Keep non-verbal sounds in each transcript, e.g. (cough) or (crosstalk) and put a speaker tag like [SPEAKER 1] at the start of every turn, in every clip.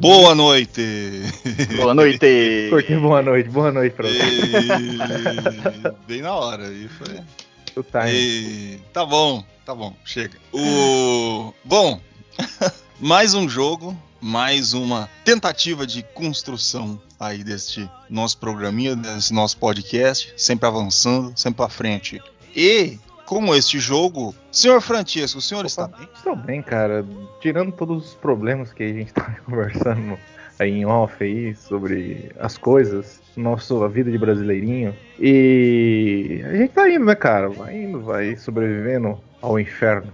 [SPEAKER 1] Boa noite!
[SPEAKER 2] Boa noite! (laughs)
[SPEAKER 3] Porque boa noite, boa noite pra você.
[SPEAKER 1] E... Bem na hora. aí foi.
[SPEAKER 3] Tá, hein?
[SPEAKER 1] E... Tá bom, tá bom, chega. O. Bom, (laughs) mais um jogo, mais uma tentativa de construção aí deste nosso programinha, desse nosso podcast, sempre avançando, sempre pra frente. E. Como este jogo, senhor Francisco, o senhor está bem?
[SPEAKER 3] Estou bem, cara. Tirando todos os problemas que a gente tá (laughs) conversando aí em off aí sobre as coisas, nossa vida de brasileirinho. E a gente tá indo, né, cara? Vai indo, vai sobrevivendo ao inferno.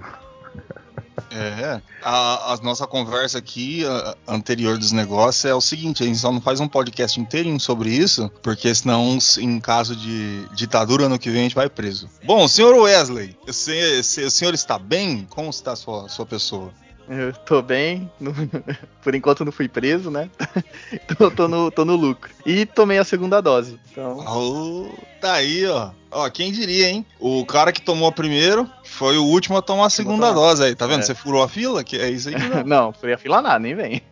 [SPEAKER 1] É, a, a nossa conversa aqui, a- anterior dos negócios, é o seguinte: a gente só não faz um podcast inteirinho sobre isso, porque senão, em caso de ditadura, ano que vem a gente vai preso. Bom, senhor Wesley, o senhor, o senhor está bem? Como está a sua, sua pessoa?
[SPEAKER 2] Eu tô bem, não- (laughs) por enquanto não fui preso, né? (laughs) tô, tô no, tô no lucro. E tomei a segunda dose. Então,
[SPEAKER 1] Oh, tá aí, ó. Ó, quem diria, hein? O cara que tomou a primeiro foi o último a tomar a segunda
[SPEAKER 2] tomar.
[SPEAKER 1] dose aí, tá vendo?
[SPEAKER 2] É.
[SPEAKER 1] Você furou a fila? Que é isso aí (laughs) dá.
[SPEAKER 2] não, fui a fila nada, nem vem.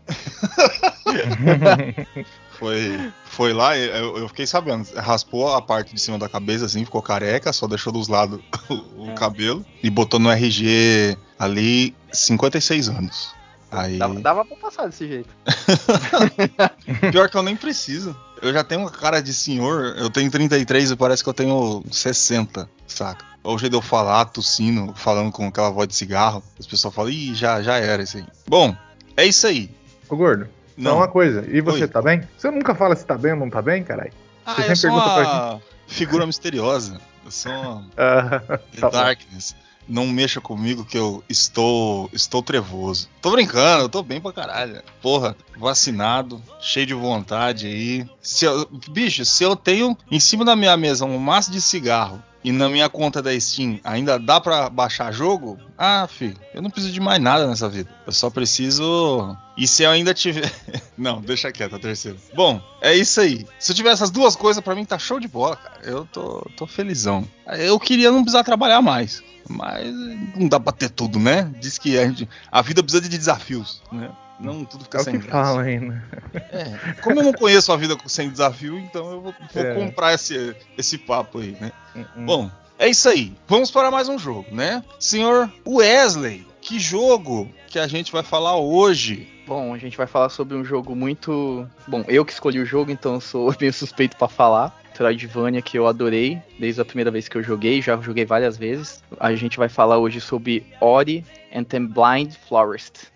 [SPEAKER 1] Foi, foi lá, eu, eu fiquei sabendo. Raspou a parte de cima da cabeça, assim, ficou careca, só deixou dos lados o, o
[SPEAKER 2] É.
[SPEAKER 1] cabelo e botou no RG ali 56 anos. Aí.
[SPEAKER 2] Dava, dava pra passar desse jeito. (laughs)
[SPEAKER 1] Pior que eu nem preciso. Eu já tenho uma cara de senhor, eu tenho 33 e parece que eu tenho 60, saca? O jeito de eu falar, tossindo, falando com aquela voz de cigarro, as pessoas falam, ih, já, já era isso aí. Bom, é isso aí.
[SPEAKER 3] Ô, gordo, só
[SPEAKER 1] Não.
[SPEAKER 3] uma coisa. E você
[SPEAKER 1] Oi.
[SPEAKER 3] tá bem? Você nunca fala se tá bem ou não tá bem, caralho?
[SPEAKER 1] Ah,
[SPEAKER 3] Você
[SPEAKER 1] eu
[SPEAKER 3] sempre
[SPEAKER 1] sou
[SPEAKER 3] pergunta pra
[SPEAKER 1] uma figura misteriosa. Eu sou uma The
[SPEAKER 3] tá bom.
[SPEAKER 1] Não mexa comigo que eu estou estou trevoso. Tô brincando, eu tô bem pra caralho. Porra, vacinado, cheio de vontade aí. Se eu- bicho, se eu tenho em cima da minha mesa um maço de cigarro e na minha conta da Steam ainda dá pra baixar jogo, ah, fi, eu não preciso de mais nada nessa vida. Eu só preciso. E se eu ainda tiver. (laughs) não, deixa quieto a terceira. Bom, é isso aí. Se eu tiver essas duas coisas, pra mim tá show de bola, cara. Eu tô, tô felizão. Eu queria não precisar trabalhar mais. Mas não dá pra ter tudo, né? Diz que a, gente- a vida precisa de desafios, né? Não tudo fica
[SPEAKER 3] É o
[SPEAKER 1] sem
[SPEAKER 3] que
[SPEAKER 1] graça.
[SPEAKER 3] fala ainda.
[SPEAKER 1] É, como eu não conheço a vida sem desafio, então eu vou, vou
[SPEAKER 3] É.
[SPEAKER 1] comprar esse, esse papo aí, né?
[SPEAKER 3] Hum,
[SPEAKER 1] Bom, é isso aí. Vamos para mais um jogo, né? Senhor Wesley, que jogo que a gente vai falar hoje?
[SPEAKER 2] Bom, a gente vai falar sobre um jogo muito. Bom, eu que escolhi o jogo, então eu sou (laughs) meio suspeito pra falar. Metroidvania que eu adorei desde a primeira vez que eu joguei, já joguei várias vezes. A gente vai falar hoje sobre Ori and the Blind Forest.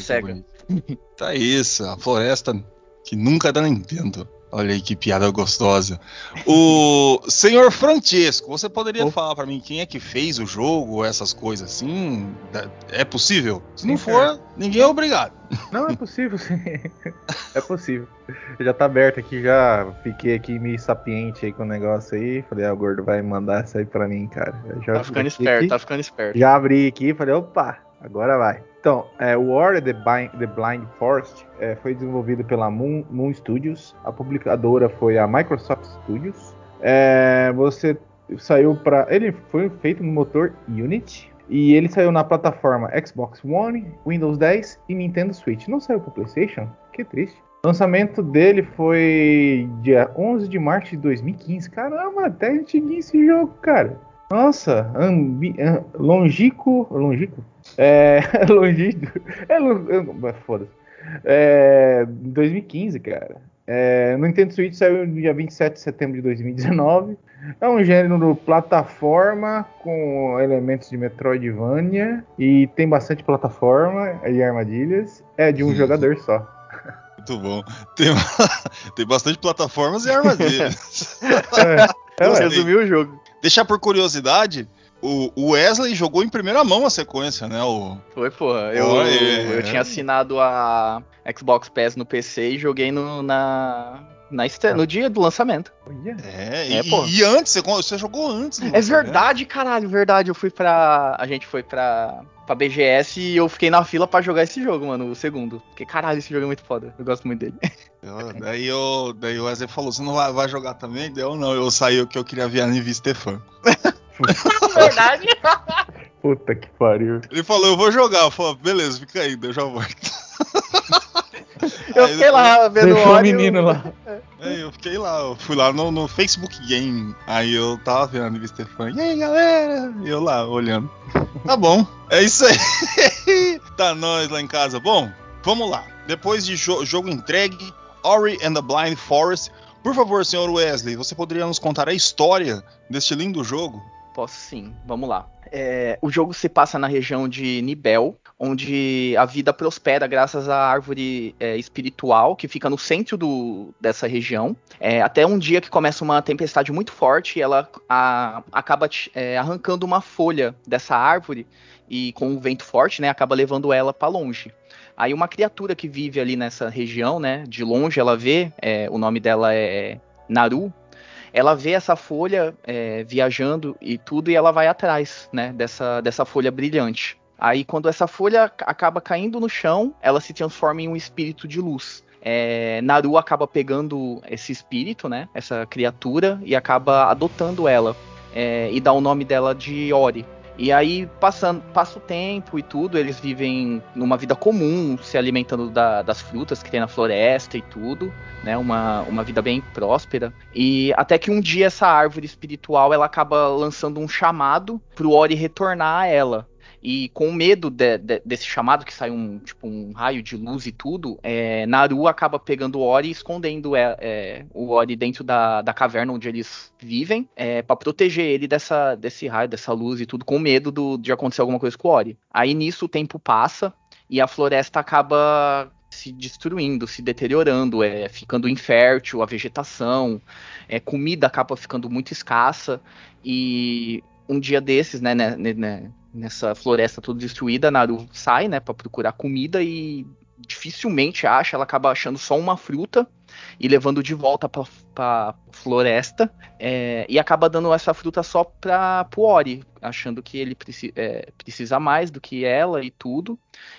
[SPEAKER 2] Cega. (laughs)
[SPEAKER 1] Tá isso, a floresta que nunca é da Nintendo. Olha aí que piada gostosa. O (laughs) senhor Francesco, você poderia
[SPEAKER 3] Opa.
[SPEAKER 1] falar pra mim quem é que fez o jogo, essas coisas assim? É possível? Se não
[SPEAKER 3] Sim,
[SPEAKER 1] for, ninguém é obrigado.
[SPEAKER 3] Não, é possível, (laughs) sim. É possível. Já tá aberto aqui, já fiquei aqui meio sapiente aí com o negócio aí. Falei, ah, o gordo vai mandar isso aí pra mim, cara. Eu já
[SPEAKER 2] Tá ficando
[SPEAKER 3] aqui-
[SPEAKER 2] esperto, tá ficando esperto.
[SPEAKER 3] Já abri aqui e falei, opa, agora vai. Então, é, War the, the Blind Forest é, foi desenvolvido pela Moon, Moon Studios. A publicadora foi a Microsoft Studios. É, você saiu para, ele foi feito no motor Unity e ele saiu na plataforma Xbox One, Windows 10 e Nintendo Switch. Não saiu para PlayStation? Que triste. O lançamento dele foi dia 11 de março de 2015. Caramba, até antiguinho esse jogo, cara. Nossa, longico, longico? É, (laughs) longico, é, é, foda-se. É, 2015, cara. É, no Nintendo Switch saiu no dia 27 de setembro de 2019. É um gênero plataforma com elementos de Metroidvania e tem bastante plataforma e armadilhas. É de um jogador só.
[SPEAKER 1] Muito bom. Tem, (laughs) tem bastante plataformas e (laughs) armadilhas.
[SPEAKER 3] É, é.
[SPEAKER 2] Resumiu o jogo.
[SPEAKER 1] Deixar por curiosidade, o o Wesley jogou em primeira mão a sequência, né? O,
[SPEAKER 2] Foi, porra. Eu,
[SPEAKER 1] Olha,
[SPEAKER 2] eu
[SPEAKER 1] é.
[SPEAKER 2] tinha assinado a Xbox Pass no PC e joguei no, na, na este- no dia do lançamento.
[SPEAKER 1] É,
[SPEAKER 2] É,
[SPEAKER 1] e, e antes, você, você jogou antes.
[SPEAKER 2] É verdade, caralho, verdade. Eu fui pra. A gente foi pra, pra BGS e eu fiquei na fila pra jogar esse jogo, mano, o segundo. Porque caralho, esse jogo é muito foda. Eu gosto muito dele. (laughs)
[SPEAKER 1] Eu- daí, eu, daí o Wesley falou: Você não vai, vai jogar também? Deu não. Eu saí que eu queria ver a Nive Stefan. (laughs) (laughs)
[SPEAKER 2] verdade.
[SPEAKER 3] Puta que pariu.
[SPEAKER 1] Ele falou: Eu vou jogar. Eu falei: Beleza, fica aí, eu já volto.
[SPEAKER 2] Eu
[SPEAKER 1] Aí
[SPEAKER 2] fiquei lá vendo
[SPEAKER 3] o
[SPEAKER 2] Ori,
[SPEAKER 3] menino
[SPEAKER 2] eu-
[SPEAKER 3] lá.
[SPEAKER 1] Aí eu fiquei lá, eu fui lá no, no Facebook Game. Aí eu tava vendo a Nive Stefan. E aí, galera? E eu lá, olhando. Tá bom, é isso aí. (laughs) tá nós lá em casa. Bom, vamos lá. Depois de jo- jogo entregue, Ori and the Blind Forest. Por favor, senhor Wesley, você poderia nos contar a história deste lindo jogo?
[SPEAKER 2] Posso sim, vamos lá. É, o jogo se passa na região de Nibel, onde a vida prospera graças à árvore é, espiritual que fica no centro do- dessa região. É, até um dia que começa uma tempestade muito forte e ela a- acaba é, arrancando uma folha dessa árvore e com um vento forte, né, acaba levando ela para longe. Aí uma criatura que vive ali nessa região, né, de longe ela vê, é, o nome dela é Naru, ela vê essa folha é, viajando e tudo e ela vai atrás, né, dessa, dessa folha brilhante. Aí quando essa folha ac- acaba caindo no chão, ela se transforma em um espírito de luz. É, Naru acaba pegando esse espírito, né, essa criatura e acaba adotando ela é, e dá o nome dela de Ori. E aí, passando, passa o tempo e tudo, eles vivem numa vida comum, se alimentando da- das frutas que tem na floresta e tudo, né? Uma, uma vida bem próspera. E até que um dia essa árvore espiritual ela acaba lançando um chamado pro Ori retornar a ela. E com medo de- de- desse chamado, que sai um, tipo, um raio de luz e tudo, é, Naru acaba pegando o Ori e escondendo é, é, o Ori dentro da, da caverna onde eles vivem, é, para proteger ele dessa, desse raio, dessa luz e tudo, com medo do- de acontecer alguma coisa com o Ori. Aí nisso o tempo passa e a floresta acaba se destruindo, se deteriorando, é, ficando infértil, a vegetação, é, comida acaba ficando muito escassa e um dia desses, né, né, né, né, nessa floresta toda destruída, Naru sai, né, para procurar comida e dificilmente acha, ela acaba achando só uma fruta e levando de volta pra floresta é, e acaba dando essa fruta só pro Ori, achando que ele preci- é, precisa mais do que ela e tudo.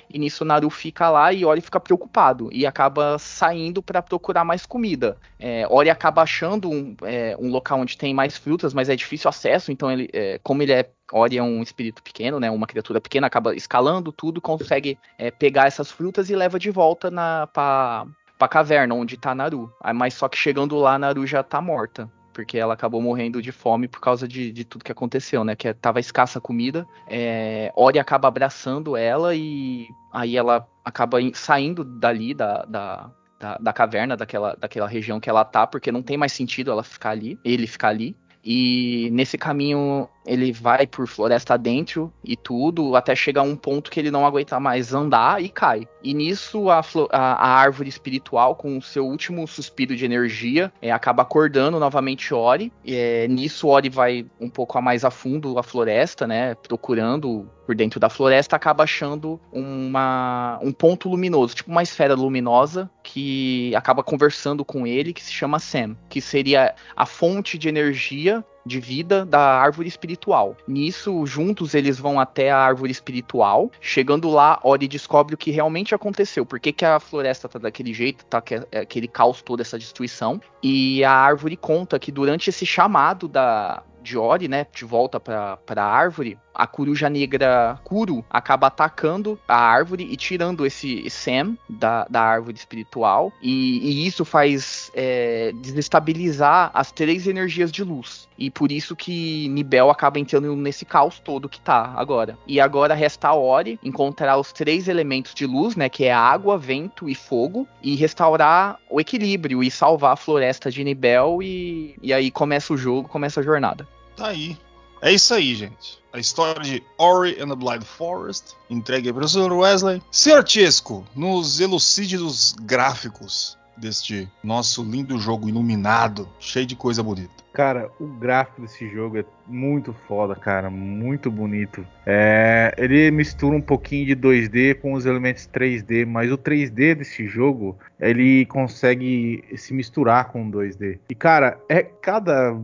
[SPEAKER 2] E nisso Naru fica lá e Ori fica preocupado e acaba saindo pra procurar mais comida. É, Ori acaba achando um, é, um local onde tem mais frutas, mas é difícil acesso, então ele, é, como ele é Ori é um espírito pequeno, né, uma criatura pequena, acaba escalando tudo, consegue é, pegar essas frutas e leva de volta na pra, pra caverna onde tá Naru. Aí, Mas só que chegando lá, Naru já tá morta. Porque ela acabou morrendo de fome por causa de, de tudo que aconteceu, né? Que é- tava escassa a comida. É, Ori acaba abraçando ela e aí ela acaba in- saindo dali da, da, da, da caverna, daquela, daquela região que ela tá, porque não tem mais sentido ela ficar ali, ele ficar ali. E nesse caminho ele vai por floresta dentro e tudo, até chegar a um ponto que ele não aguenta mais andar e cai. E nisso a, a, a árvore espiritual, com o seu último suspiro de energia, é, acaba acordando novamente Ori. É, nisso Ori vai um pouco a mais a fundo a floresta, né? Procurando por dentro da floresta, acaba achando uma, um ponto luminoso, tipo uma esfera luminosa, que acaba conversando com ele, que se chama Sam, que seria a fonte de energia de vida da árvore espiritual. Nisso, juntos eles vão até a árvore espiritual. Chegando lá, Ori descobre o que realmente aconteceu. Por que, que a floresta tá daquele jeito, tá é, aquele caos toda essa destruição. E a árvore conta que durante esse chamado da, de Ori, né, de volta para a árvore, a coruja negra Kuro acaba atacando a árvore e tirando esse Sam da, da árvore espiritual. E, e isso faz é, desestabilizar as três energias de luz. E por isso que Nibel acaba entrando nesse caos todo que tá agora. E agora resta a Ori encontrar os três elementos de luz, né? Que é água, vento e fogo. E restaurar o equilíbrio e salvar a floresta de Nibel. E, e aí começa o jogo, começa a jornada.
[SPEAKER 1] Tá aí. É isso aí, gente. A história de Ori and the Blind Forest, entregue para o Sr. Wesley. Sr. Chesco, nos elucide dos gráficos deste nosso lindo jogo iluminado, cheio de coisa bonita.
[SPEAKER 3] Cara, o gráfico desse jogo é muito foda, cara, muito bonito. É, ele mistura um pouquinho de 2D com os elementos 3D, mas o 3D desse jogo ele consegue se misturar com o 2D. E cara, é cada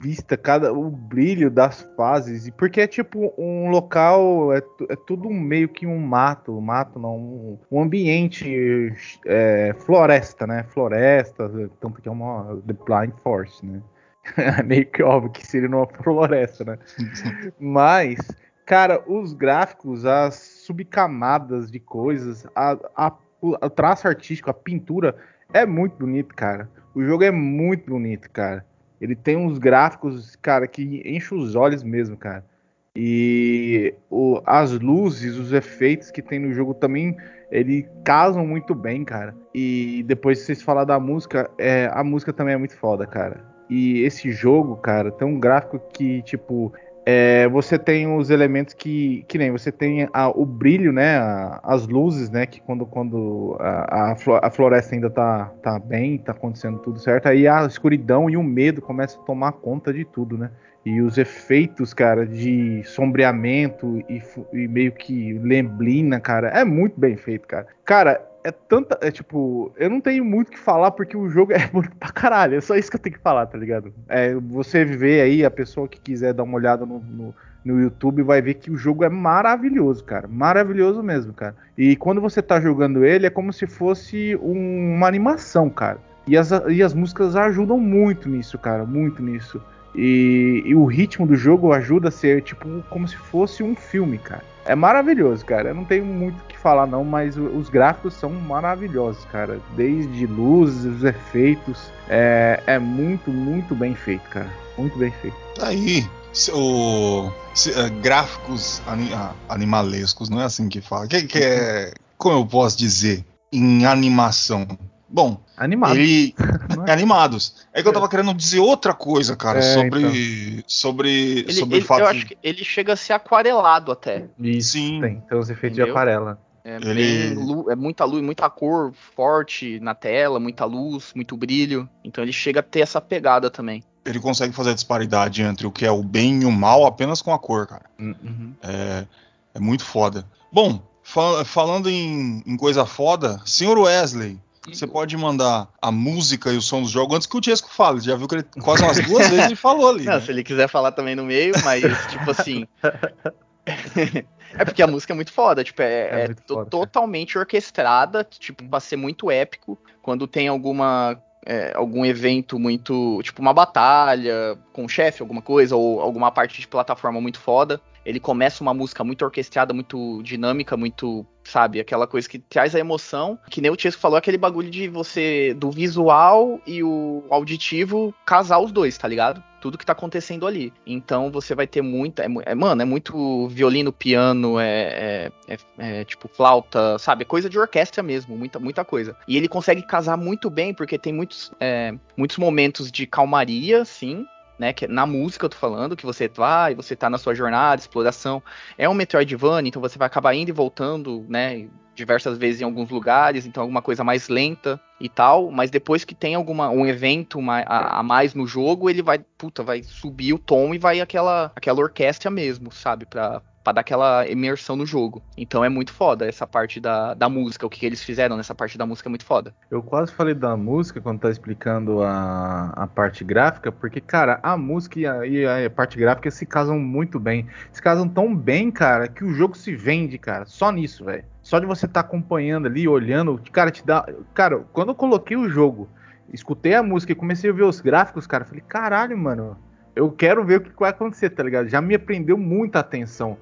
[SPEAKER 3] vista, cada o brilho das fases, e porque é tipo um local, é, é tudo meio que um mato, mato não, um, um ambiente é, floresta, né? Floresta, tanto que é uma The Blind Forest, né? (laughs) é meio que óbvio que seria uma (laughs) floresta, né? Mas, cara, os gráficos, as subcamadas de coisas, a, a, o traço artístico, a pintura é muito bonito, cara. O jogo é muito bonito, cara. Ele tem uns gráficos, cara, que enche os olhos mesmo, cara. E o, as luzes, os efeitos que tem no jogo também, ele casam muito bem, cara. E depois de vocês falar da música, é, a música também é muito foda, cara. E esse jogo, cara, tem um gráfico que, tipo, é, você tem os elementos que, que nem você tem a, o brilho, né, a, as luzes, né, que quando, quando a, a, floresta ainda tá, tá bem, tá acontecendo tudo certo, aí a escuridão e o medo começam a tomar conta de tudo, né. E os efeitos, cara, de sombreamento e, e meio que lemblina, cara, é muito bem feito, cara. Cara, é tanta. É tipo, eu não tenho muito o que falar porque o jogo (laughs) é bonito pra caralho. É só isso que eu tenho que falar, tá ligado? É, você vê aí, a pessoa que quiser dar uma olhada no, no, no, YouTube vai ver que o jogo é maravilhoso, cara. Maravilhoso mesmo, cara. E quando você tá jogando ele, é como se fosse um, uma animação, cara. E as, e as músicas ajudam muito nisso, cara. Muito nisso. E, e o ritmo do jogo ajuda a ser, tipo, como se fosse um filme, cara. É maravilhoso, cara. Eu não tenho muito o que falar, não, mas os gráficos são maravilhosos, cara. Desde luzes, os efeitos. É, é muito, muito bem feito, cara. Muito bem feito.
[SPEAKER 1] Tá aí. O, uh, gráficos anim, uh, animalescos, não é assim que fala. Que, que é. Como eu posso dizer? Em animação. Bom,
[SPEAKER 3] Animado.
[SPEAKER 1] ele. (laughs) é animados. É que eu tava querendo dizer outra coisa, cara,
[SPEAKER 3] É,
[SPEAKER 1] sobre.
[SPEAKER 3] então.
[SPEAKER 1] Sobre.
[SPEAKER 2] Ele,
[SPEAKER 1] sobre
[SPEAKER 2] ele-
[SPEAKER 1] o fato
[SPEAKER 2] eu
[SPEAKER 1] de-
[SPEAKER 2] acho que ele chega a ser aquarelado até.
[SPEAKER 3] Isso,
[SPEAKER 1] Sim.
[SPEAKER 3] tem. Tem os efeitos de
[SPEAKER 2] Entendeu?
[SPEAKER 3] aquarela.
[SPEAKER 2] É,
[SPEAKER 1] Ele-
[SPEAKER 2] bem lu- é muita luz, muita cor forte na tela, muita luz, muito brilho. Então ele chega a ter essa pegada também.
[SPEAKER 1] ele consegue fazer a disparidade entre o que é o bem e o mal apenas com a cor, cara.
[SPEAKER 2] Uhum.
[SPEAKER 1] É, é muito foda. Bom, fal- falando em, em coisa foda, senhor Wesley, você pode mandar a música e o som do jogo antes que o Tiesco fale. Já viu que ele quase umas duas (laughs) vezes ele falou ali.
[SPEAKER 2] Não,
[SPEAKER 1] né?
[SPEAKER 2] se ele quiser falar também no meio, mas tipo assim. é porque a música é muito foda, tipo, é,
[SPEAKER 3] É
[SPEAKER 2] é to-
[SPEAKER 3] foda, cara.
[SPEAKER 2] totalmente orquestrada, tipo, pra ser muito épico. Quando tem alguma. é, algum evento muito. Tipo, uma batalha com o chefe, alguma coisa, ou alguma parte de plataforma muito foda. Ele começa uma música muito orquestrada, muito dinâmica, muito, sabe, aquela coisa que traz a emoção. Que nem o Tiesco falou, aquele bagulho de você, do visual e o auditivo, casar os dois, tá ligado? Tudo que tá acontecendo ali. Então você vai ter muita. É, é, mano, é muito violino, piano, é, é- é- é, tipo flauta, sabe? É coisa de orquestra mesmo, muita, muita coisa. E ele consegue casar muito bem, porque tem muitos, é, muitos momentos de calmaria, sim, né? Que é na música eu tô falando, que você vai, você tá na sua jornada, exploração. É um Metroidvania, então você vai acabar indo e voltando, né? Diversas vezes em alguns lugares, então alguma coisa mais lenta e tal, mas depois que tem alguma um evento a, a, mais no jogo, ele vai, puta, vai subir o tom e vai aquela aquela orquestra mesmo, sabe, pra, para dar aquela imersão no jogo. Então é muito foda essa parte da, da música, o que, eles fizeram nessa parte da música é muito foda.
[SPEAKER 3] Eu quase falei da música quando tá explicando a, a parte gráfica, porque, cara, a música e a, e a parte gráfica se casam muito bem. Se casam tão bem, cara, que o jogo se vende, cara, só nisso, velho. Só de você estar tá acompanhando ali, olhando, cara, te dá. Cara, quando eu coloquei o jogo, escutei a música e comecei a ver os gráficos, cara, falei, caralho, mano, eu quero ver o que vai acontecer, tá ligado? Já me prendeu muita atenção.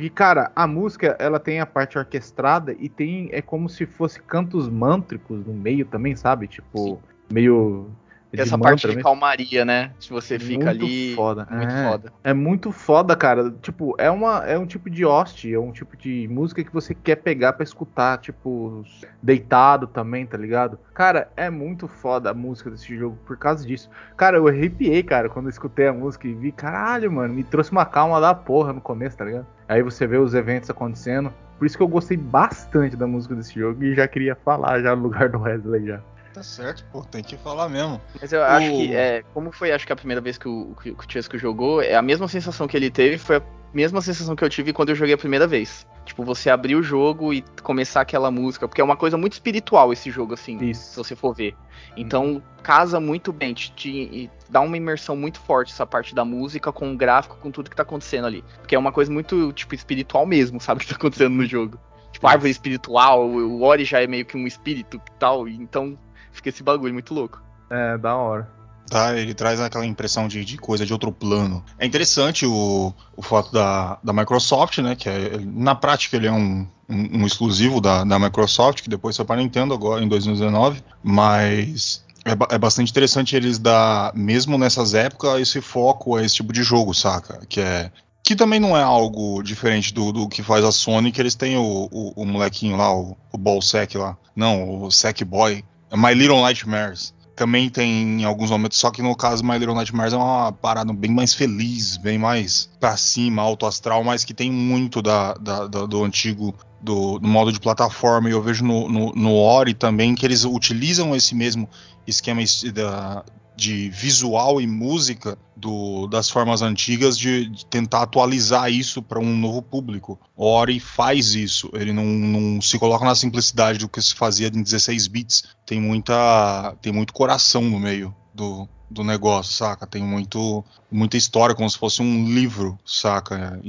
[SPEAKER 3] Porque, cara, a música, ela tem a parte orquestrada e tem. É como se fosse cantos mântricos no meio também, sabe? Tipo, Sim. meio
[SPEAKER 2] essa parte de calmaria, né? Se você fica
[SPEAKER 3] muito
[SPEAKER 2] ali.
[SPEAKER 3] Foda.
[SPEAKER 2] Muito
[SPEAKER 3] é,
[SPEAKER 2] foda.
[SPEAKER 3] É muito foda, cara. Tipo, é, uma, é um tipo de host, é um tipo de música que você quer pegar para escutar, tipo, deitado também, tá ligado? Cara, é muito foda a música desse jogo por causa disso. Cara, eu arrepiei, cara, quando eu escutei a música e vi, caralho, mano, me trouxe uma calma da porra no começo, tá ligado? Aí você vê os eventos acontecendo. Por isso que eu gostei bastante da música desse jogo e já queria falar já no lugar do Wesley já.
[SPEAKER 1] Tá certo, pô, tem que falar mesmo.
[SPEAKER 2] Mas eu o... acho que, é, como foi, acho que a primeira vez que o, que, o Chesco jogou, é a mesma sensação que ele teve, foi a mesma sensação que eu tive quando eu joguei a primeira vez. Tipo, você abrir o jogo e começar aquela música, porque é uma coisa muito espiritual esse jogo, assim, Isso. se você for ver. Então, uhum. casa muito bem, te, te, dá uma imersão muito forte essa parte da música com o gráfico, com tudo que tá acontecendo ali. Porque é uma coisa muito, tipo, espiritual mesmo, (laughs) sabe, o que tá acontecendo no jogo. Tipo, árvore espiritual, o Ori já é meio que um espírito e tal, então Fica esse bagulho muito louco.
[SPEAKER 3] É, da hora.
[SPEAKER 1] Tá, ele traz aquela impressão de, de coisa de outro plano. É interessante o, o fato da, da Microsoft, né? Que é, na prática ele é um, um, um exclusivo da, da Microsoft, que depois foi para Nintendo agora em 2019, mas é, é, bastante interessante eles dar, mesmo nessas épocas, esse foco a esse tipo de jogo, saca? Que é. Que também não é algo diferente do, do que faz a Sony, que eles têm o, o, o molequinho lá, o, o Ballsack lá. Não, o Sackboy, My Little Nightmares. Também tem em alguns momentos, só que no caso My Little Nightmares é uma parada bem mais feliz, bem mais pra cima, alto astral, mas que tem muito da, da, da do antigo do, do, modo de plataforma. E eu vejo no, no, no Ori também que eles utilizam esse mesmo esquema da, de visual e música do, das formas antigas de, de tentar atualizar isso para um novo público. Ori faz isso, ele não, não, se coloca na simplicidade do que se fazia em 16 bits. Tem muita tem muito coração no meio do, do negócio, saca? Tem muito muita história como se fosse um livro, saca?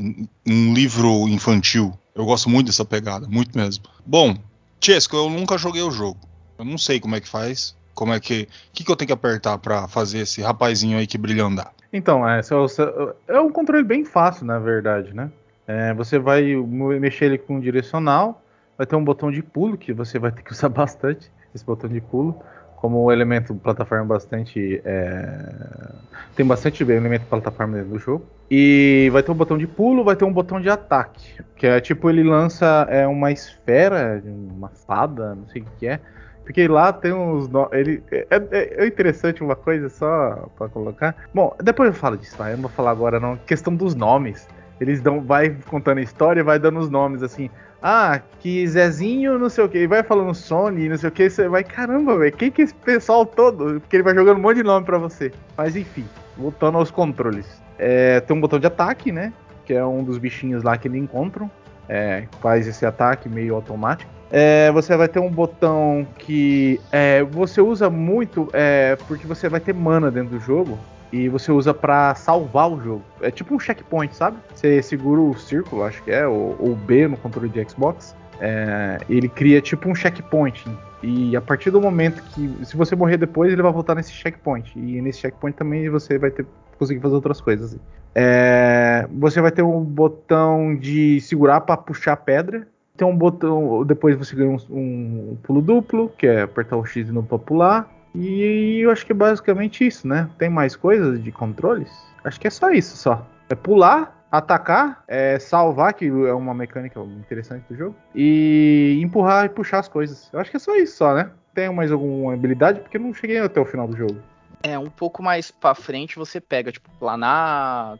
[SPEAKER 1] Um livro infantil. Eu gosto muito dessa pegada, muito mesmo. Bom, Chesco, eu nunca joguei o jogo. Eu não sei como é que faz. Como é que. O que, que eu tenho que apertar para fazer esse rapazinho aí que brilha andar?
[SPEAKER 3] Então, é, é um controle bem fácil, na verdade, né? É, você vai mexer ele com direcional, vai ter um botão de pulo que você vai ter que (laughs) usar bastante, esse botão de pulo. Como elemento plataforma bastante. É... Tem bastante elemento plataforma dentro do jogo. E vai ter um botão de pulo, vai ter um botão de ataque. Que é tipo, ele lança é, uma esfera, uma fada, não sei o que é porque lá tem uns. No... Ele... É, é, é, interessante uma coisa só pra colocar. Bom, depois eu falo disso, vai. Eu não vou falar agora, não. Questão dos nomes. Eles dão, vai contando a história vai dando os nomes assim. Ah, que Zezinho, não sei o que. E vai falando Sony, não sei o que. Você vai, caramba, velho. Quem que é esse pessoal todo? Porque ele vai jogando um monte de nome pra você. Mas enfim, voltando aos controles. É, tem um botão de ataque, né? Que é um dos bichinhos lá que ele encontram. É, faz esse ataque meio automático. É, você vai ter um botão que é, você usa muito é, porque você vai ter mana dentro do jogo e você usa para salvar o jogo. É tipo um checkpoint, sabe? Você segura o círculo, acho que é, ou, ou B no controle de Xbox. É, ele cria tipo um checkpoint. E a partir do momento que. Se você morrer depois, ele vai voltar nesse checkpoint. E nesse checkpoint também você vai ter conseguir fazer outras coisas. É, você vai ter um botão de segurar para puxar pedra tem um botão, depois você ganha um, um, pulo duplo, que é apertar o X no para pular. E eu acho que é basicamente isso, né? Tem mais coisas de controles? Acho que é só isso, só. É pular, atacar, é salvar, que é uma mecânica interessante do jogo, e empurrar e puxar as coisas. Eu acho que é só isso, só, né? Tem mais alguma habilidade? Porque eu não cheguei até o final do jogo.
[SPEAKER 2] É, um pouco mais pra frente você pega, tipo, planar,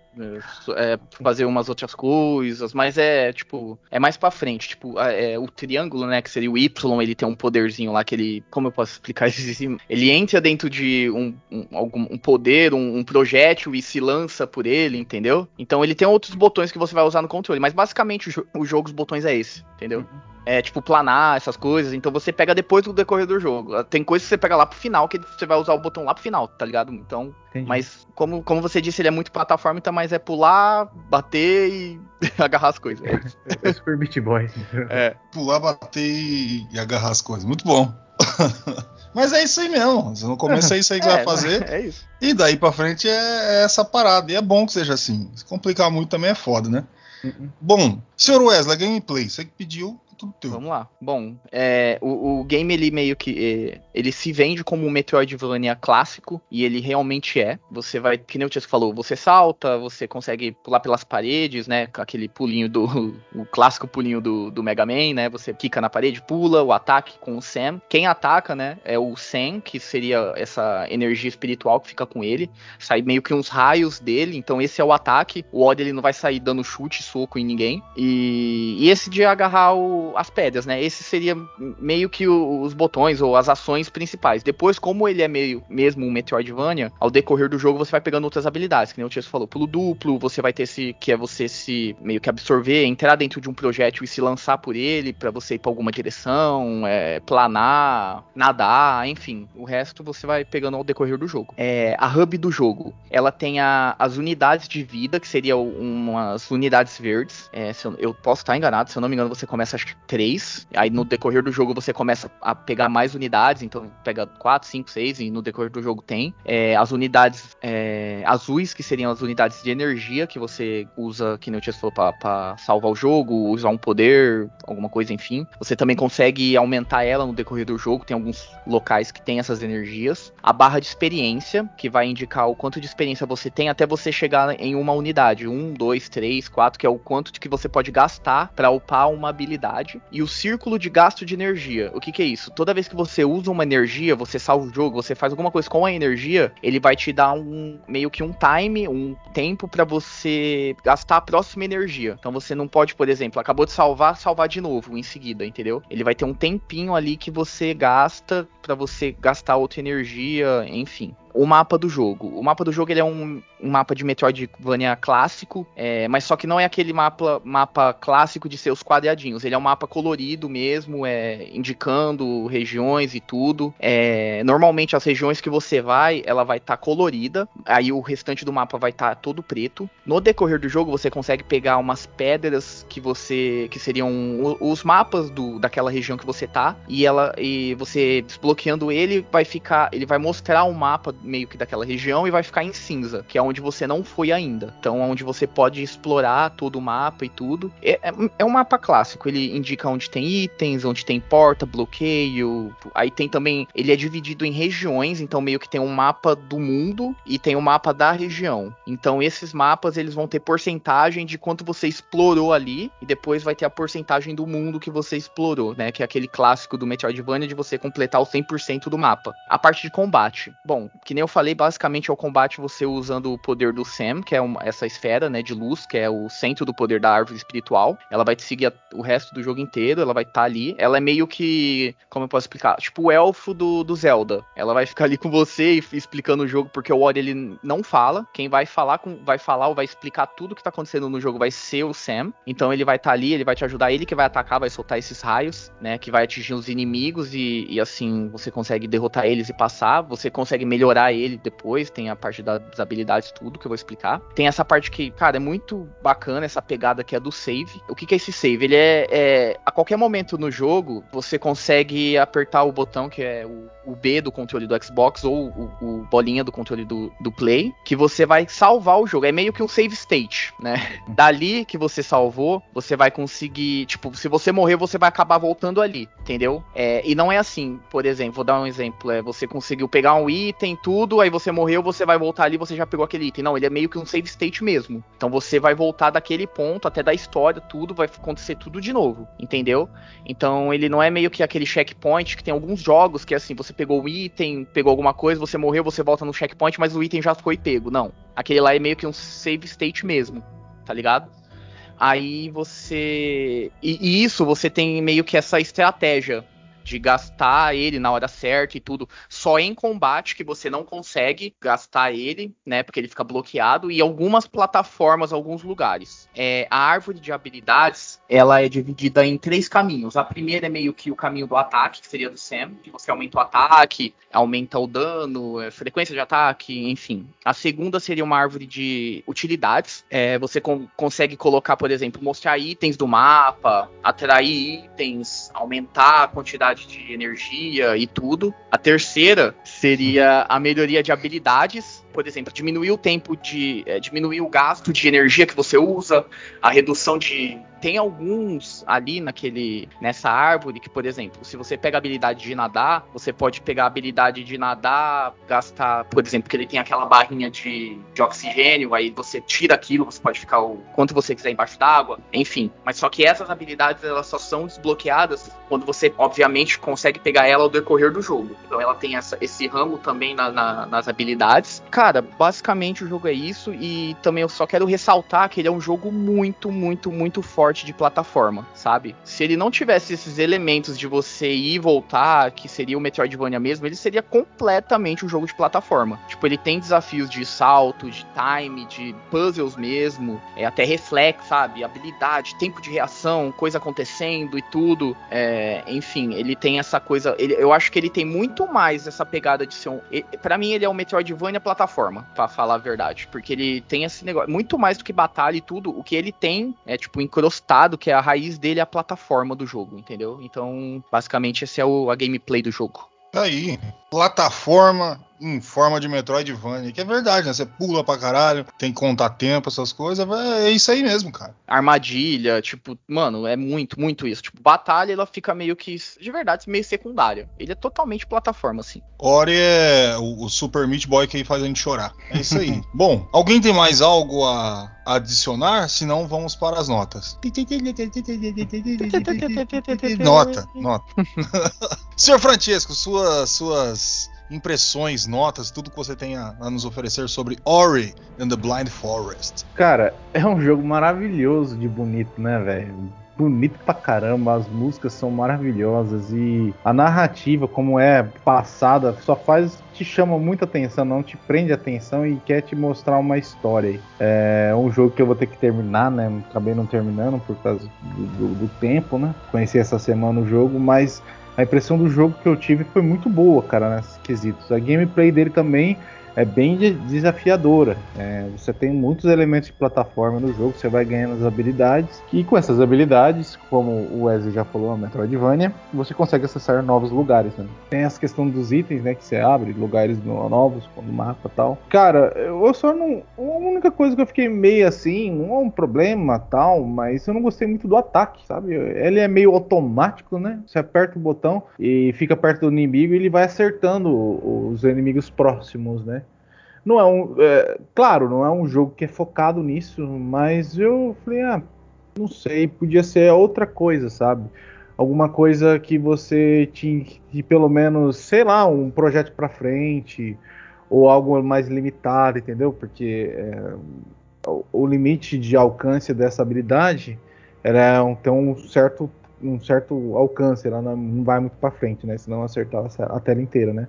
[SPEAKER 2] é, fazer umas outras coisas, mas é, tipo, é mais pra frente. Tipo, é, o triângulo, né, que seria o Y, ele tem um poderzinho lá que ele. Como eu posso explicar isso? Ele entra dentro de um, um, algum, um poder, um, um projétil e se lança por ele, entendeu? Então ele tem outros botões que você vai usar no controle, mas basicamente o, jo o jogo, os botões é esse, entendeu? Uhum é, tipo, planar, essas coisas. Então você pega depois do decorrer do jogo. Tem coisas que você pega lá pro final, que você vai usar o botão lá pro final, tá ligado? Então. Entendi. Mas, como, como você disse, ele é muito plataforma, então mais é pular, bater e (laughs) agarrar as coisas.
[SPEAKER 3] É, é Super Beat Boy. (laughs)
[SPEAKER 1] É. Pular, bater e agarrar as coisas. Muito bom. (laughs) Mas é isso aí mesmo. No começo é isso aí que é, vai fazer.
[SPEAKER 2] É isso.
[SPEAKER 1] E daí pra frente é, é essa parada. E é bom que seja assim. Se complicar muito também é foda, né? Uh -uh. Bom, senhor Wesley, gameplay, você que pediu.
[SPEAKER 2] Vamos lá. Bom, é, o, o, game ele meio que é, ele se vende como um Metroidvania clássico e ele realmente é. Você vai, que nem o Tiesco falou, você salta, você consegue pular pelas paredes, né? Aquele pulinho do (laughs) o clássico pulinho do, do Mega Man, né? Você quica na parede, pula, o ataque com o Sam. Quem ataca, né? É o Sam, que seria essa energia espiritual que fica com ele. Sai meio que uns raios dele, então esse é o ataque. O Odd ele não vai sair dando chute, soco em ninguém. E, e esse de agarrar o as pedras, né? Esse seria meio que o, os botões ou as ações principais. Depois, como ele é meio mesmo um Metroidvania, ao decorrer do jogo você vai pegando outras habilidades, que nem o Tio falou, pulo duplo, você vai ter esse que é você se meio que absorver, entrar dentro de um projétil e se lançar por ele para você ir para alguma direção, é, planar, nadar, enfim. O resto você vai pegando ao decorrer do jogo. É, a hub do jogo, ela tem a, as unidades de vida, que seriam umas unidades verdes. É, eu, eu, posso estar enganado, se eu não me engano, você começa acho que 3. Aí no decorrer do jogo você começa a pegar mais unidades, então pega 4, 5, 6, e no decorrer do jogo tem. É, as unidades é, azuis, que seriam as unidades de energia que você usa, que nem o Tias falou, pra, salvar o jogo, usar um poder, alguma coisa, enfim. Você também consegue aumentar ela no decorrer do jogo, tem alguns locais que tem essas energias. A barra de experiência, que vai indicar o quanto de experiência você tem até você chegar em uma unidade. 1, 2, 3, 4, que é o quanto que você pode gastar para upar uma habilidade e o círculo de gasto de energia. O que, que é isso? Toda vez que você usa uma energia, você salva o jogo, você faz alguma coisa com a energia, ele vai te dar um meio que um time, um tempo para você gastar a próxima energia. Então você não pode, por exemplo, acabou de salvar, salvar de novo em seguida, entendeu? Ele vai ter um tempinho ali que você gasta para você gastar outra energia, enfim o mapa do jogo. O mapa do jogo ele é um, um mapa de Metroidvania clássico, é, mas só que não é aquele mapa, mapa clássico de seus quadradinhos. Ele é um mapa colorido mesmo, é, indicando regiões e tudo. É, normalmente as regiões que você vai, ela vai estar tá colorida, aí o restante do mapa vai estar tá todo preto. No decorrer do jogo você consegue pegar umas pedras que você que seriam os mapas do, daquela região que você tá e ela e você desbloqueando ele vai ficar, ele vai mostrar um mapa meio que daquela região e vai ficar em cinza, que é onde você não foi ainda. Então, onde você pode explorar todo o mapa e tudo. É, é, é um mapa clássico, ele indica onde tem itens, onde tem porta, bloqueio. Aí tem também. Ele é dividido em regiões, então meio que tem um mapa do mundo e tem um mapa da região. Então, esses mapas eles vão ter porcentagem de quanto você explorou ali e depois vai ter a porcentagem do mundo que você explorou, né? Que é aquele clássico do Metroidvania de você completar o 100% do mapa. A parte de combate. Bom, que nem eu falei, basicamente é o combate você usando o poder do Sam, que é uma, essa esfera, né, de luz, que é o centro do poder da árvore espiritual. Ela vai te seguir o resto do jogo inteiro, ela vai estar tá ali. Ela é meio que, como eu posso explicar? Tipo o elfo do, do Zelda. Ela vai (laughs) ficar ali com você e explicando o jogo, porque o Ori ele não fala. Quem vai falar com, vai falar ou vai explicar tudo que tá acontecendo no jogo vai ser o Sam. Então ele vai estar tá ali, ele vai te ajudar, ele que vai atacar, vai soltar esses raios, né, que vai atingir os inimigos e, e assim você consegue derrotar eles e passar. Você consegue melhorar ele depois, tem a parte das habilidades, tudo que eu vou explicar. Tem essa parte que, cara, é muito bacana essa pegada que é do save. O que, que é esse save? Ele é, é, A qualquer momento no jogo, você consegue apertar o botão que é o, o B do controle do Xbox ou o, o bolinha do controle do, do Play, que você vai salvar o jogo. É meio que um save state, né? Dali que você salvou, você vai conseguir. Tipo, se você morrer, você vai acabar voltando ali, entendeu? É, e não é assim, por exemplo, vou dar um exemplo. É, você conseguiu pegar um item, tudo aí você morreu, você vai voltar ali, você já pegou aquele item. Não, ele é meio que um save state mesmo. Então você vai voltar daquele ponto até da história, tudo, vai acontecer tudo de novo, entendeu? Então ele não é meio que aquele checkpoint que tem alguns jogos que assim, você você pegou o item, pegou alguma coisa, você morreu, você volta no checkpoint, mas o item já foi pego. Não. Aquele lá é meio que um save state mesmo, tá ligado? Aí você. E, e isso você tem meio que essa estratégia de gastar ele na hora certa e tudo. Só em combate que você não consegue gastar ele, né? Porque ele fica bloqueado. E algumas plataformas, alguns lugares. É, a árvore de habilidades, ela é dividida em três caminhos. A primeira é meio que o caminho do ataque, que seria do Sam, que você aumenta o ataque, aumenta o dano, é, frequência de ataque, enfim. A segunda seria uma árvore de utilidades. É, você con consegue colocar, por exemplo, mostrar itens do mapa, atrair itens, aumentar a quantidade de energia e tudo. A terceira seria a melhoria de habilidades, por exemplo, diminuir o tempo de. É, diminuir o gasto de energia que você usa, a redução de tem alguns ali naquele nessa árvore que, por exemplo, se você pega a habilidade de nadar, você pode pegar a habilidade de nadar, gastar, por exemplo, que ele tem aquela barrinha de, de oxigênio, aí você tira aquilo, você pode ficar o quanto você quiser embaixo d'água, enfim. Mas só que essas habilidades elas só são desbloqueadas quando você, obviamente, consegue pegar ela ao decorrer do jogo. Então ela tem essa, esse ramo também na, na, nas habilidades. Cara, basicamente o jogo é isso e também eu só quero ressaltar que ele é um jogo muito, muito, muito forte de plataforma, sabe? Se ele não tivesse esses elementos de você ir e voltar, que seria o Metroidvania mesmo, ele seria completamente um jogo de plataforma. Tipo, ele tem desafios de salto, de time, de puzzles mesmo, é até reflexo, sabe? Habilidade, tempo de reação, coisa acontecendo e tudo. É, enfim, ele tem essa coisa. Ele, eu acho que ele tem muito mais essa pegada de ser um. para mim, ele é um Metroidvania plataforma, para falar a verdade. Porque ele tem esse negócio. Muito mais do que batalha e tudo, o que ele tem é, tipo, encrostado estado, que é a raiz dele, é a plataforma do jogo, entendeu? Então, basicamente, esse é o, a gameplay do jogo.
[SPEAKER 1] Tá aí, plataforma em forma de Metroidvania, que é verdade, né? Você pula pra caralho, tem que contar tempo, essas coisas, é isso aí mesmo, cara.
[SPEAKER 2] Armadilha, tipo, mano, é muito, muito isso. Tipo, batalha, ela fica meio que, de verdade, meio secundária. Ele é totalmente plataforma, assim.
[SPEAKER 1] Ori é o, o Super Meat Boy que faz a gente chorar. É isso aí. (laughs) Bom, alguém tem mais algo a adicionar? Se não, vamos para as notas. (laughs) nota, nota. (laughs) Senhor Francesco, suas, suas impressões, notas, tudo que você tem a, a, nos oferecer sobre Ori and the Blind Forest.
[SPEAKER 3] Cara, é um jogo maravilhoso de bonito, né, velho? Bonito pra caramba, as músicas são maravilhosas e a narrativa, como é passada, só faz te chama muita atenção, não te prende atenção e quer te mostrar uma história. É um jogo que eu vou ter que terminar, né? Acabei não terminando por causa do, do, do tempo, né? Conheci essa semana o jogo, mas a impressão do jogo que eu tive foi muito boa, cara, nesses quesitos. A gameplay dele também é bem desafiadora. É, você tem muitos elementos de plataforma no jogo, você vai ganhando as habilidades, e com essas habilidades, como o Wesley já falou, a Metroidvania, você consegue acessar novos lugares. Né? Tem essa questão dos itens, né, que você abre, lugares novos, no mapa e tal. Cara, eu só não. A única coisa que eu fiquei meio assim, não é um problema tal, mas eu não gostei muito do ataque, sabe? Ele é meio automático, né? Você aperta o botão e fica perto do inimigo e ele vai acertando os inimigos próximos, né? Não é um. É, claro, não é um jogo que é focado nisso, mas eu falei, ah, não sei, podia ser outra coisa, sabe? Alguma coisa que você tinha que, pelo menos, sei lá, um projeto para frente, ou algo mais limitado, entendeu? Porque é, o, o, limite de alcance dessa habilidade era um, ter um certo, um certo alcance, ela não, não vai muito para frente, né? Senão acertar a tela inteira, né?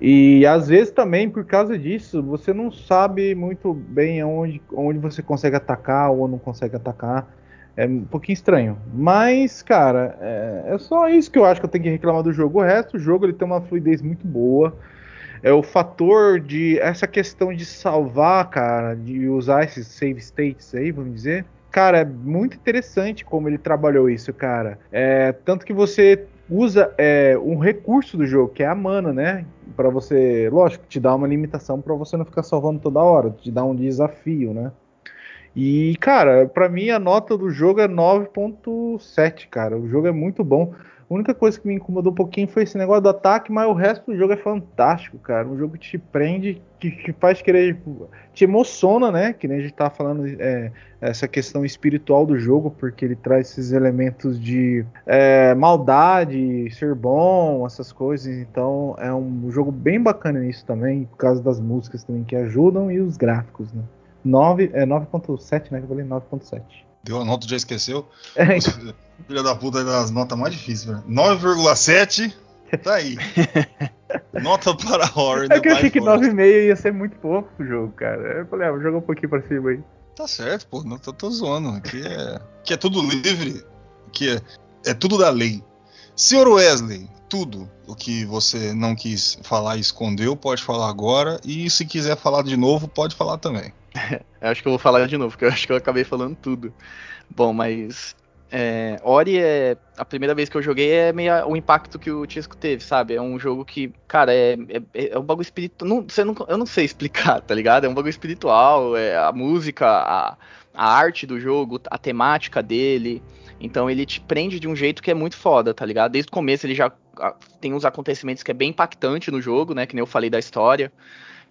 [SPEAKER 3] E às vezes também, por causa disso, você não sabe muito bem onde, onde você consegue atacar ou não consegue atacar. É um pouquinho estranho. Mas, cara, é, é só isso que eu acho que eu tenho que reclamar do jogo. O resto, o jogo ele tem uma fluidez muito boa. É o fator de. Essa questão de salvar, cara, de usar esses save states aí, vamos dizer. Cara, é muito interessante como ele trabalhou isso, cara. É, tanto que você usa é, um recurso do jogo, que é a mana, né? Para você, lógico, te dá uma limitação para você não ficar salvando toda hora, te dá um desafio, né? E, cara, pra mim a nota do jogo é 9.7, cara. O jogo é muito bom. A única coisa que me incomodou um pouquinho foi esse negócio do ataque, mas o resto do jogo é fantástico, cara. Um jogo que te prende, que te faz querer. te emociona, né? Que nem a gente tava falando, é, essa questão espiritual do jogo, porque ele traz esses elementos de é, maldade, ser bom, essas coisas. Então é um jogo bem bacana nisso também, por causa das músicas também que ajudam e os gráficos, né? 9, é 9.7, né? Que eu falei 9.7.
[SPEAKER 1] Deu a nota, já esqueceu? (laughs)
[SPEAKER 3] É, (laughs)
[SPEAKER 1] Filha da puta das notas mais difíceis, velho. 9,7. Tá aí. (laughs) Nota para horror.
[SPEAKER 3] é que eu achei que
[SPEAKER 1] 9,5
[SPEAKER 3] 9,5 ia ser muito pouco pro jogo, cara. Eu falei, ah, vou jogar um pouquinho pra cima aí.
[SPEAKER 1] Tá certo, pô. Não tô, tô zoando. Aqui é, aqui é tudo livre. Aqui é, é tudo da lei. Senhor Wesley, tudo o que você não quis falar e escondeu, pode falar agora. E se quiser falar de novo, pode falar também. (laughs)
[SPEAKER 2] Eu acho que eu vou falar de novo, porque eu acho que eu acabei falando tudo. Bom, mas. É, Ori é. A primeira vez que eu joguei é meio o impacto que o Tisco teve, sabe? É um jogo que, cara, é, é, é um bagulho espiritual. Não, não, eu não sei explicar, tá ligado? É um bagulho espiritual, é a música, a, a arte do jogo, a temática dele. Então ele te prende de um jeito que é muito foda, tá ligado? Desde o começo ele já tem uns acontecimentos que é bem impactante no jogo, né? Que nem eu falei da história.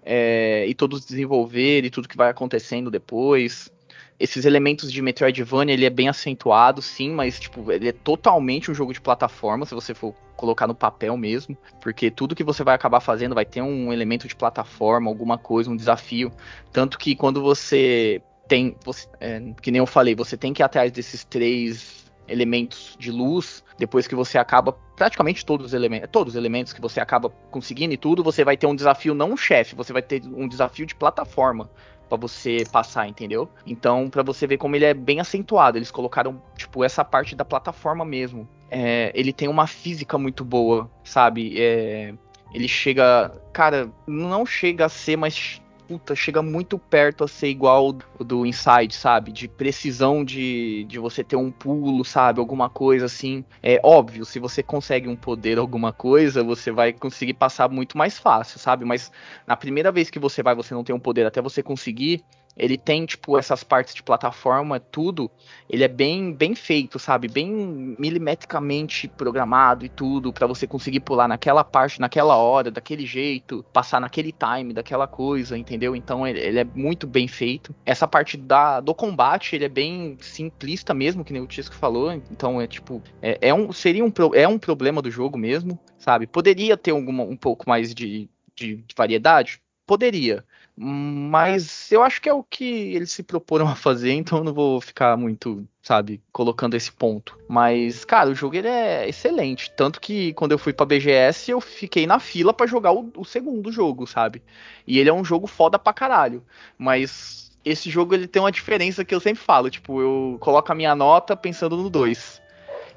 [SPEAKER 2] É, e todo o desenvolver e tudo que vai acontecendo depois. Esses elementos de Metroidvania, ele é bem acentuado, sim, mas tipo, ele é totalmente um jogo de plataforma, se você for colocar no papel mesmo, porque tudo que você vai acabar fazendo vai ter um elemento de plataforma, alguma coisa, um desafio. Tanto que quando você tem, você, é, que nem eu falei, você tem que ir atrás desses três elementos de luz, depois que você acaba praticamente todos os elementos, todos os elementos que você acaba conseguindo e tudo, você vai ter um desafio não um chefe, você vai ter um desafio de plataforma pra você passar, entendeu? Então, pra você ver como ele é bem acentuado, eles colocaram tipo essa parte da plataforma mesmo. É, ele tem uma física muito boa, sabe? É, ele chega, cara, não chega a ser, mas puta, chega muito perto a ser igual o do Inside, sabe? De precisão de, de você ter um pulo, sabe? Alguma coisa assim. É óbvio, se você consegue um poder, alguma coisa, você vai conseguir passar muito mais fácil, sabe? Mas na primeira vez que você vai, você não tem um poder até você conseguir. Ele tem, tipo, essas partes de plataforma, tudo. Ele é bem bem feito, sabe? Bem milimetricamente programado e tudo, para você conseguir pular naquela parte, naquela hora, daquele jeito, passar naquele time, daquela coisa, entendeu? Então ele, ele é muito bem feito. Essa parte da, do combate, ele é bem simplista mesmo, que nem o Tisco falou. Então é tipo, é, é um, seria um, é um problema do jogo mesmo, sabe? Poderia ter alguma, um pouco mais de, de, de variedade? Poderia. Mas eu acho que é o que eles se proporam a fazer, (laughs) então eu não vou ficar muito, sabe, colocando esse ponto. Mas, cara, o jogo ele é excelente. Tanto que quando eu fui pra BGS, eu fiquei na fila pra jogar o, o segundo jogo, sabe? E ele é um jogo foda pra caralho. Mas esse jogo ele tem uma diferença que eu sempre falo. Tipo, eu coloco a minha nota pensando no 2.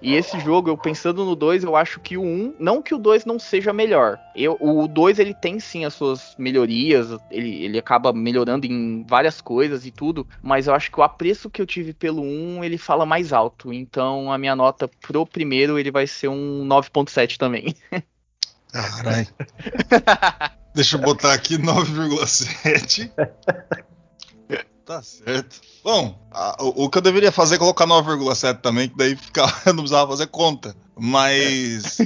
[SPEAKER 2] E esse jogo, eu pensando no 2, eu acho que o 1, um, não que o 2 não seja melhor. Eu, o 2 ele tem sim as suas melhorias, ele, ele acaba melhorando em várias coisas e tudo, mas eu acho que o apreço que eu tive pelo 1, um, ele fala mais alto. Então a minha nota pro primeiro ele vai ser um 9.7 também.
[SPEAKER 1] Caralho. Deixa eu botar aqui 9,7. (laughs) Tá certo. Bom, a- o, o que eu deveria fazer é colocar 9,7 também, que daí fica, eu (laughs) não precisava fazer conta. Mas.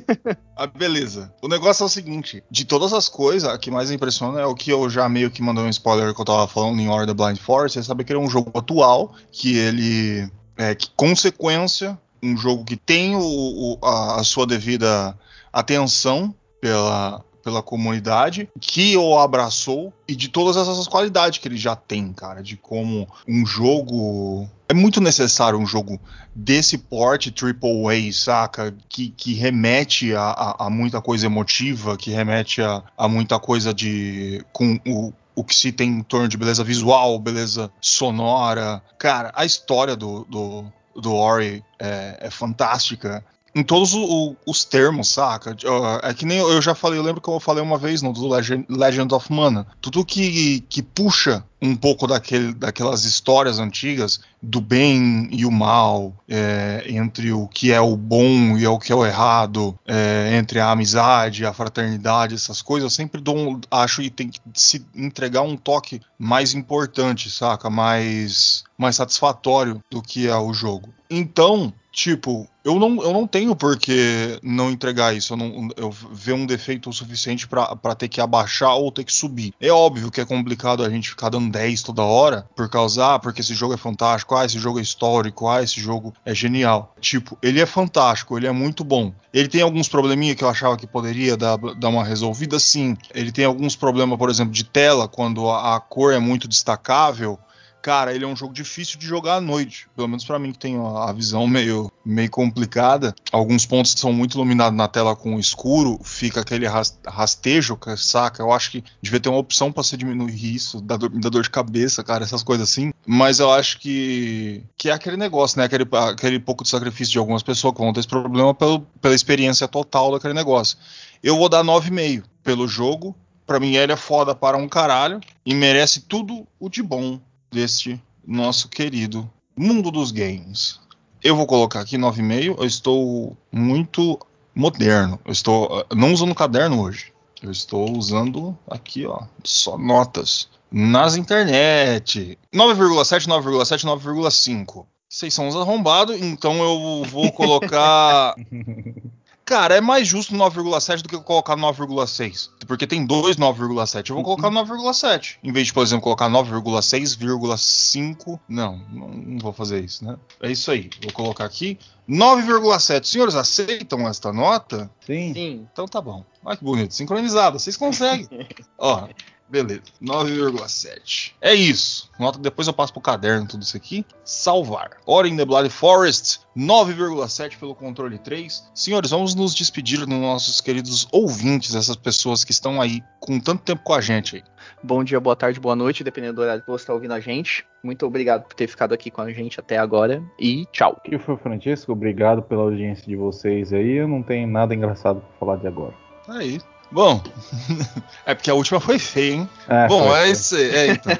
[SPEAKER 1] ah, beleza. O negócio é o seguinte: de todas as coisas, a que mais impressiona é o que eu já meio que mandei um spoiler que eu tava falando em da Blind Force. Você sabe que ele é um jogo atual, que ele. É que, consequência, um jogo que tem o, o- a, a sua devida atenção pela, pela comunidade, que o abraçou e de todas essas qualidades que ele já tem, cara, de como um jogo é muito necessário um jogo desse porte AAA, saca? Que, que remete a, a- a muita coisa emotiva, que remete a, a muita coisa de. com o, o que se tem em torno de beleza visual, beleza sonora. Cara, a história do, do, do Ori é, é fantástica. Em todos o- os termos, saca? É que nem eu já falei, eu lembro que eu falei uma vez no do Legend, Legend of Mana. Tudo que, que puxa um pouco daquele, daquelas histórias antigas do bem e o mal, é, entre o que é o bom e o que é o errado, é, entre a amizade, a fraternidade, essas coisas, eu sempre dou um, acho que tem que se entregar um toque mais importante, saca? Mais, mais satisfatório do que é o jogo. Então, tipo, eu não, eu não tenho por que não entregar isso. Eu, não, eu ver um defeito o suficiente pra ter que abaixar ou ter que subir. É óbvio que é complicado a gente ficar dando 10 toda hora, por causa, ah, porque esse jogo é fantástico, ah, esse jogo é histórico, ah, esse jogo é genial. Tipo, ele é fantástico, ele é muito bom. Ele tem alguns probleminha que eu achava que poderia dar, dar uma resolvida, sim. Ele tem alguns problemas, por exemplo, de tela, quando a, a cor é muito destacável. Cara, ele é um jogo difícil de jogar à noite. Pelo menos pra mim que tenho a visão meio, meio complicada. Alguns pontos são muito iluminados na tela com escuro, fica aquele ras- rastejo, ca- saca? Eu acho que devia ter uma opção pra você diminuir isso, dá dor, me dá dor de cabeça, cara, essas coisas assim. Mas eu acho que, que é aquele negócio, né? Aquele, aquele pouco de sacrifício de algumas pessoas que vão ter esse problema pelo, pela experiência total daquele negócio. Eu vou dar 9,5 pelo jogo. Pra mim, ele é foda para um caralho e merece tudo o de bom deste nosso querido mundo dos games. Eu vou colocar aqui 9,5. Eu estou muito moderno. Eu estou uh, não usando caderno hoje. Eu estou usando aqui, ó, só notas. Nas internet. 9,7, 9,7, 9,5. Vocês são uns arrombados, então eu vou colocar. (laughs) Cara, é mais justo 9,7 do que eu colocar 9,6. Porque tem dois 9,7. Eu vou colocar 9,7. Em vez de, por exemplo, colocar 9,6,5. Não, não, não vou fazer isso, né? É isso aí. Vou colocar aqui 9,7. Senhores, aceitam esta nota?
[SPEAKER 3] Sim.
[SPEAKER 2] Sim.
[SPEAKER 1] Então tá bom. Olha que bonito. Sincronizado. Vocês conseguem. (laughs) Ó, beleza. 9,7. É isso. Nota que depois eu passo pro caderno tudo isso aqui. Salvar. Ora in the Blood Forest. 9,7 pelo controle 3. Senhores, vamos nos despedir dos nossos queridos ouvintes, essas pessoas que estão aí com tanto tempo com a gente aí.
[SPEAKER 2] Bom dia, boa tarde, boa noite, dependendo do horário que você está ouvindo a gente. Muito obrigado por ter ficado aqui com a gente até agora e tchau.
[SPEAKER 3] Aqui foi o Francisco, obrigado pela audiência de vocês aí. Eu não tenho nada engraçado pra falar de agora.
[SPEAKER 1] Tá aí. Bom, (laughs) é porque a última foi feia, hein?
[SPEAKER 3] É,
[SPEAKER 1] Bom,
[SPEAKER 3] foi,
[SPEAKER 1] é
[SPEAKER 3] foi.
[SPEAKER 1] isso aí. É, então.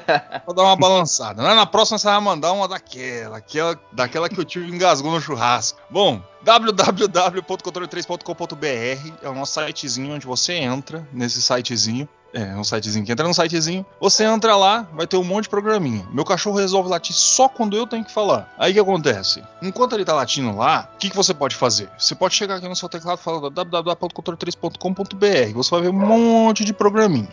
[SPEAKER 1] Vou dar uma balançada. né? Na próxima você vai mandar uma daquela, aquela, daquela que o tio engasgou no churrasco. Bom, www.controle3.com.br é o nosso sitezinho onde você entra nesse sitezinho. É, um sitezinho que entra no sitezinho. Você entra lá, vai ter um monte de programinha. Meu cachorro resolve latir só quando eu tenho que falar. Aí o que acontece? Enquanto ele tá latindo lá, o que, que você pode fazer? Você pode chegar aqui no seu teclado e falar www.controle3.com.br. Você vai ver um monte de programinha.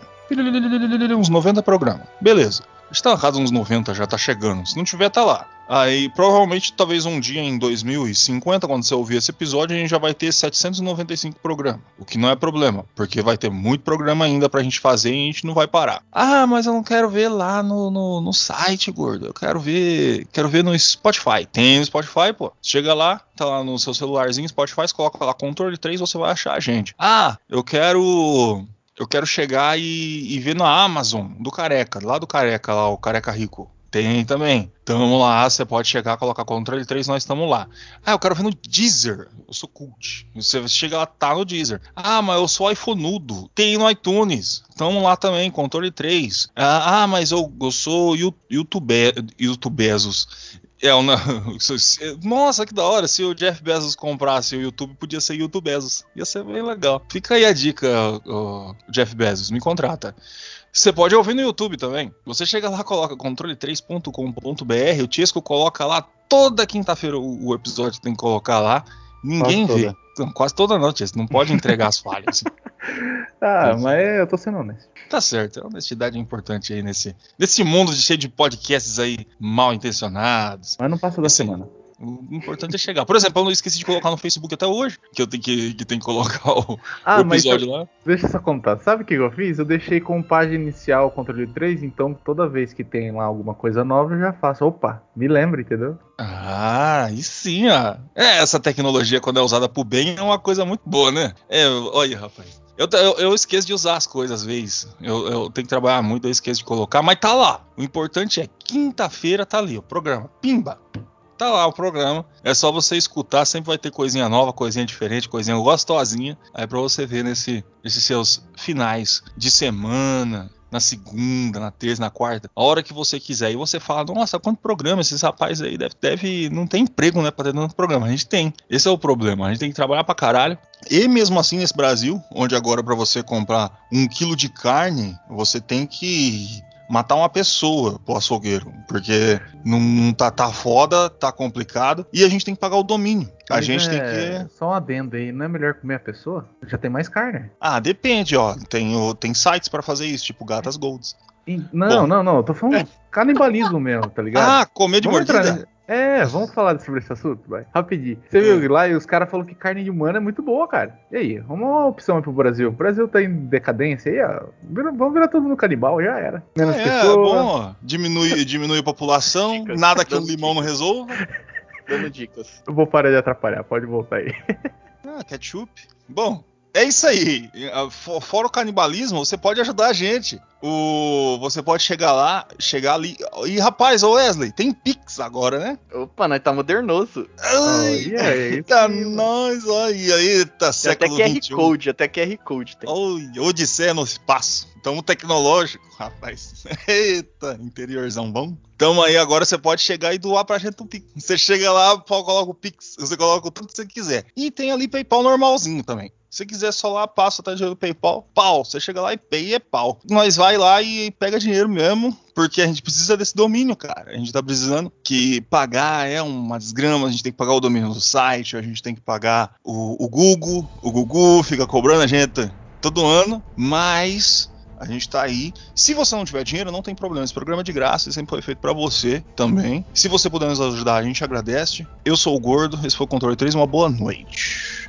[SPEAKER 1] Uns 90 programas. Beleza. Está errado uns 90, já tá chegando. Se não tiver, tá lá. Aí, provavelmente, talvez um dia em 2050, quando você ouvir esse episódio, a gente já vai ter 795 programas. O que não é problema, porque vai ter muito programa ainda pra gente fazer e a gente não vai parar. Ah, mas eu não quero ver lá no, no, no site, gordo. Eu quero ver. Quero ver no Spotify. Tem no Spotify, pô. Chega lá, tá lá no seu celularzinho, Spotify, coloca lá controle 3, você vai achar a gente. Ah, eu quero eu quero chegar e, e ver na Amazon do Careca, lá do Careca, lá, o Careca Rico. Tem também. Tamo lá, você pode chegar, colocar controle 3, nós estamos lá. Ah, eu quero ver no Deezer. Eu sou cult. Você chega lá, tá no Deezer. Ah, mas eu sou iPhoneudo. Tem no iTunes. Tamo lá também, controle 3. Ah, ah, mas eu, eu sou Yu- YouTube, YouTubesos. É, na- (laughs) Nossa, que da hora. Se o Jeff Bezos comprasse o YouTube, podia ser YouTube Bezos. Ia ser bem legal. Fica aí a dica, Jeff Bezos, me contrata. Você pode ouvir no YouTube também. Você chega lá, coloca controle3.com.br, o Tiesco coloca lá toda quinta-feira o episódio tem que colocar lá. Ninguém
[SPEAKER 3] Quase
[SPEAKER 1] vê.
[SPEAKER 3] toda.
[SPEAKER 1] Quase toda Tiesco. Não pode entregar as falhas. (laughs)
[SPEAKER 3] Ah, mas eu tô sendo honesto.
[SPEAKER 1] Tá certo, a honestidade é importante aí nesse, nesse mundo de- cheio de podcasts aí mal intencionados.
[SPEAKER 3] Mas não passa da
[SPEAKER 1] Esse
[SPEAKER 3] semana.
[SPEAKER 1] O importante é chegar. Por exemplo, eu não esqueci de colocar no Facebook até hoje, que eu tenho que, que, tem que colocar o,
[SPEAKER 3] Ah,
[SPEAKER 1] o
[SPEAKER 3] mas
[SPEAKER 1] episódio lá.
[SPEAKER 3] deixa eu só contar. Sabe o que eu fiz? Eu deixei com página inicial o controle 3, então toda vez que tem lá alguma coisa nova eu já faço. Opa, me lembra, entendeu?
[SPEAKER 1] Ah, e sim, ó. É, essa tecnologia, quando é usada pro bem, é uma coisa muito boa, né? É, olha, rapaz. Eu, eu, eu esqueço de usar as coisas às vezes. Eu, eu tenho que trabalhar muito, eu esqueço de colocar, mas tá lá. O importante é quinta-feira tá ali, o programa. Pimba! Tá lá o programa. É só você escutar, sempre vai ter coisinha nova, coisinha diferente, coisinha gostosinha. Aí pra você ver nesse, nesses seus finais de semana, na segunda, na terça, na quarta, a hora que você quiser. E você fala, nossa, quanto programa esses rapazes aí deve, deve não tem emprego, né, pra ter tanto programa. A gente tem. Esse é o problema. A gente tem que trabalhar pra caralho. E mesmo assim, nesse Brasil, onde agora para você comprar um quilo de carne, você tem que matar uma pessoa pro açougueiro, porque não tá, tá foda, tá complicado, e a gente tem que pagar o domínio. A
[SPEAKER 3] Mas
[SPEAKER 1] gente
[SPEAKER 3] é,
[SPEAKER 1] tem que.
[SPEAKER 3] Só um adendo aí, não é melhor comer a pessoa? Já tem mais carne.
[SPEAKER 1] Ah, depende, ó. Tem, tem sites pra fazer isso, tipo Gatas Golds.
[SPEAKER 3] Não,
[SPEAKER 1] Bom.
[SPEAKER 3] não, não. Eu tô falando
[SPEAKER 1] É.
[SPEAKER 3] canibalismo mesmo, tá ligado?
[SPEAKER 1] Ah, comer de
[SPEAKER 3] Vamos
[SPEAKER 1] mordida?
[SPEAKER 3] entrar- É, vamos falar sobre esse assunto, vai. Rapidinho. Você viu lá e os caras falaram que carne de humana é muito boa, cara. E aí, vamos uma opção aí pro Brasil. O Brasil tá em decadência aí, ó. Vira- vamos virar todo mundo canibal, já era. Menos
[SPEAKER 1] É, é
[SPEAKER 3] pessoas.
[SPEAKER 1] bom, ó. Diminui, (laughs) diminui a população,
[SPEAKER 2] Dicas.
[SPEAKER 1] nada que um
[SPEAKER 2] Dando
[SPEAKER 1] limão não resolva.
[SPEAKER 2] Dando dicas.
[SPEAKER 3] Eu vou parar de atrapalhar, pode voltar aí.
[SPEAKER 1] Ah, ketchup. Bom, é isso aí. Ah, fo- Fora o canibalismo, você pode ajudar a gente. O, você pode chegar lá, chegar ali. E rapaz, ô Wesley, tem Pix agora, né?
[SPEAKER 2] Opa, nós tá modernoso.
[SPEAKER 1] Ai,
[SPEAKER 3] Olha,
[SPEAKER 1] eita, nós, olha, eita,
[SPEAKER 2] Tem até
[SPEAKER 1] século
[SPEAKER 2] QR
[SPEAKER 1] XXI.
[SPEAKER 2] Code, até QR Code tem.
[SPEAKER 1] Oi, Odisseia no espaço. Tamo tecnológico, rapaz. (laughs) Eita, interiorzão bom. Tamo aí, agora você pode chegar e doar pra gente um Pix. Você chega lá, coloca o Pix, você coloca o tanto que você quiser. E tem ali PayPal normalzinho também. Se quiser só lá, passa, tá dinheiro no PayPal, pau. Você chega lá e pay é pau. Nós vai lá e pega dinheiro mesmo, porque a gente precisa desse domínio, cara. A gente tá precisando que pagar é uma desgrama, a gente tem que pagar o domínio do site, a gente tem que pagar o, o Google, o Google fica cobrando a gente todo ano, mas a gente tá aí. Se você não tiver dinheiro, não tem problema. Esse programa é de graça sempre foi feito pra você também. Se você puder nos ajudar, a gente agradece. Eu sou o Gordo, esse foi o Controle 3, uma boa noite.